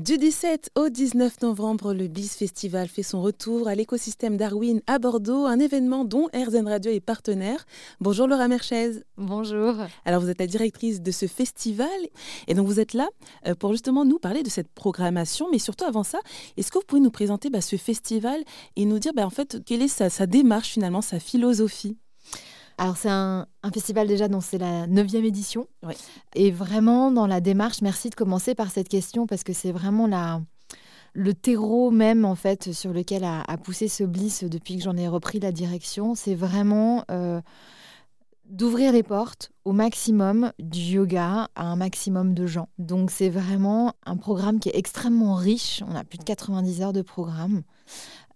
Du 17 au 19 novembre, le BIS Festival fait son retour à l'écosystème Darwin à Bordeaux, un événement dont RZN Radio est partenaire. Bonjour Laura Merchez. Bonjour. Alors vous êtes la directrice de ce festival et donc vous êtes là euh, pour justement nous parler de cette programmation, mais surtout avant ça, est-ce que vous pouvez nous présenter bah, ce festival et nous dire bah, en fait quelle est sa démarche finalement, sa philosophie? Alors c'est un, festival déjà dont c'est la neuvième édition. Et vraiment dans la démarche, merci de commencer par cette question parce que c'est vraiment la, le terreau même en fait sur lequel a, poussé ce Bliss depuis que j'en ai repris la direction. C'est vraiment euh, d'ouvrir les portes au maximum du yoga à un maximum de gens. Donc c'est vraiment un programme qui est extrêmement riche. On a plus de 90 heures de programme.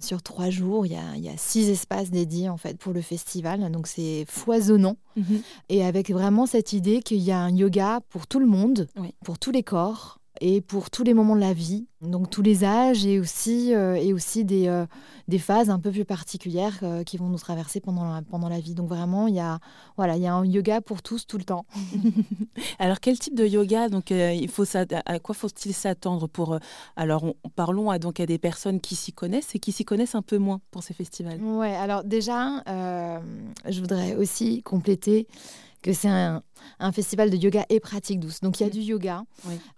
Sur trois jours, il y, a, six espaces dédiés en fait pour le festival, donc c'est foisonnant. Mhm. Et avec vraiment cette idée qu'il y a un yoga pour tout le monde, pour tous les corps, et pour tous les moments de la vie, donc tous les âges et aussi, euh, et aussi des, euh, des phases un peu plus particulières euh, qui vont nous traverser pendant la, pendant la vie. Donc vraiment, il y, a, voilà, il y a un yoga pour tous tout le temps. alors quel type de yoga donc, il faut À quoi faut-il s'attendre pour... alors parlons à, donc, à des personnes qui s'y connaissent et qui s'y connaissent un peu moins pour ces festivals. Ouais, alors déjà, je voudrais aussi compléter que c'est un, festival de yoga et pratique douce. Donc il y a du yoga,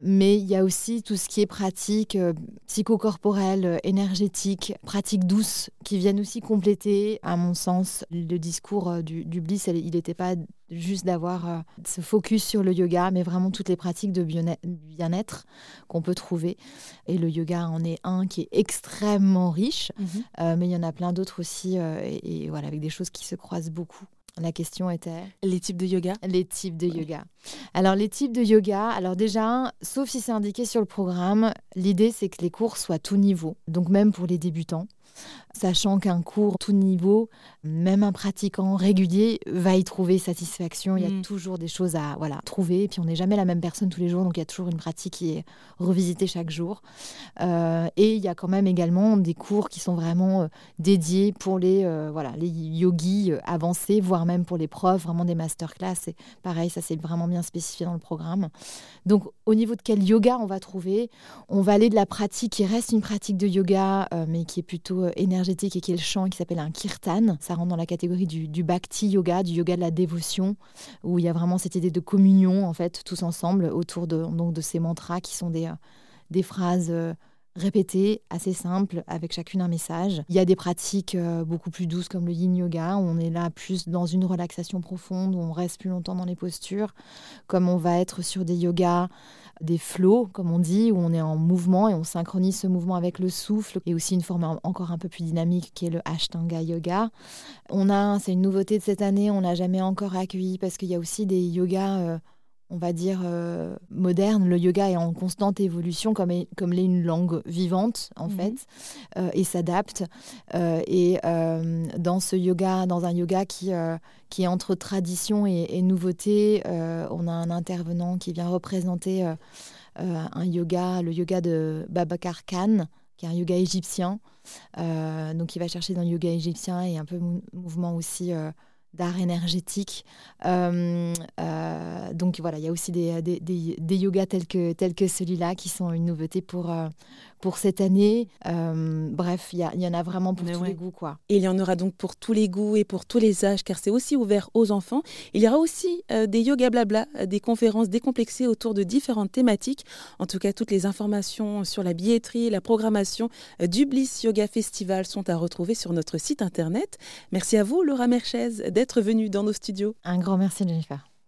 mais il y a aussi tout ce qui est pratique euh, psychocorporelle, euh, énergétique, pratique douce, qui viennent aussi compléter, à mon sens, le discours euh, du, Bliss. Il n'était pas juste d'avoir ce focus sur le yoga, mais vraiment toutes les pratiques de bien-être qu'on peut trouver. Et le yoga en est un qui est extrêmement riche, mm-hmm. mais il y en a plein d'autres aussi, et voilà, avec des choses qui se croisent beaucoup. La question était Les types de yoga Les types de yoga. Alors, les types de yoga, alors déjà, sauf si c'est indiqué sur le programme, l'idée c'est que les cours soient tout niveau, donc même pour les débutants sachant qu'un cours tout niveau, même un pratiquant régulier va y trouver satisfaction. Il y a mm. toujours des choses à voilà, trouver. Et puis on n'est jamais la même personne tous les jours, donc il y a toujours une pratique qui est revisitée chaque jour. Euh, et il y a quand même également des cours qui sont vraiment euh, dédiés pour les, euh, voilà, les yogis avancés, voire même pour les profs, vraiment des masterclass. Et pareil, ça c'est vraiment bien spécifié dans le programme. Donc au niveau de quel yoga on va trouver, on va aller de la pratique qui reste une pratique de yoga, mais qui est plutôt énergétique et qui est le chant qui s'appelle un kirtan. Ça rentre dans la catégorie du, bhakti yoga, du yoga de la dévotion, où il y a vraiment cette idée de communion, en fait, tous ensemble, autour de, donc, de ces mantras qui sont des, euh, des phrases euh, répétées, assez simples, avec chacune un message. Il y a des pratiques euh, beaucoup plus douces comme le yin yoga, où on est là plus dans une relaxation profonde, où on reste plus longtemps dans les postures, comme on va être sur des yogas des flots, comme on dit, où on est en mouvement et on synchronise ce mouvement avec le souffle, et aussi une forme encore un peu plus dynamique qui est le Ashtanga Yoga. On a, c'est une nouveauté de cette année, on n'a jamais encore accueilli parce qu'il y a aussi des yogas. On va dire, euh, moderne. Le yoga est en constante évolution, comme, comme l'est une langue vivante, en mhm. fait, euh, et s'adapte. Euh, et dans ce yoga, dans un yoga qui, qui est entre tradition et, nouveauté, on a un intervenant qui vient représenter un yoga, le yoga de Babakar Khan, qui est un yoga égyptien. donc, il va chercher dans le yoga égyptien et un peu mouvement aussi d'art énergétique. Euh, euh, donc voilà, il y a aussi des, des, yogas tels que, tels que celui-là qui sont une nouveauté pour, euh, pour cette année. bref, il y, y, en a vraiment pour tous les goûts. Quoi. Et il y en aura donc pour tous les goûts et pour tous les âges, car c'est aussi ouvert aux enfants. Il y aura aussi des yoga blabla, des conférences décomplexées autour de différentes thématiques. En tout cas, toutes les informations sur la billetterie, la programmation du Bliss Yoga Festival sont à retrouver sur notre site internet. Merci à vous, Laura Merchez d'être venu dans nos studios. Un grand merci Jennifer.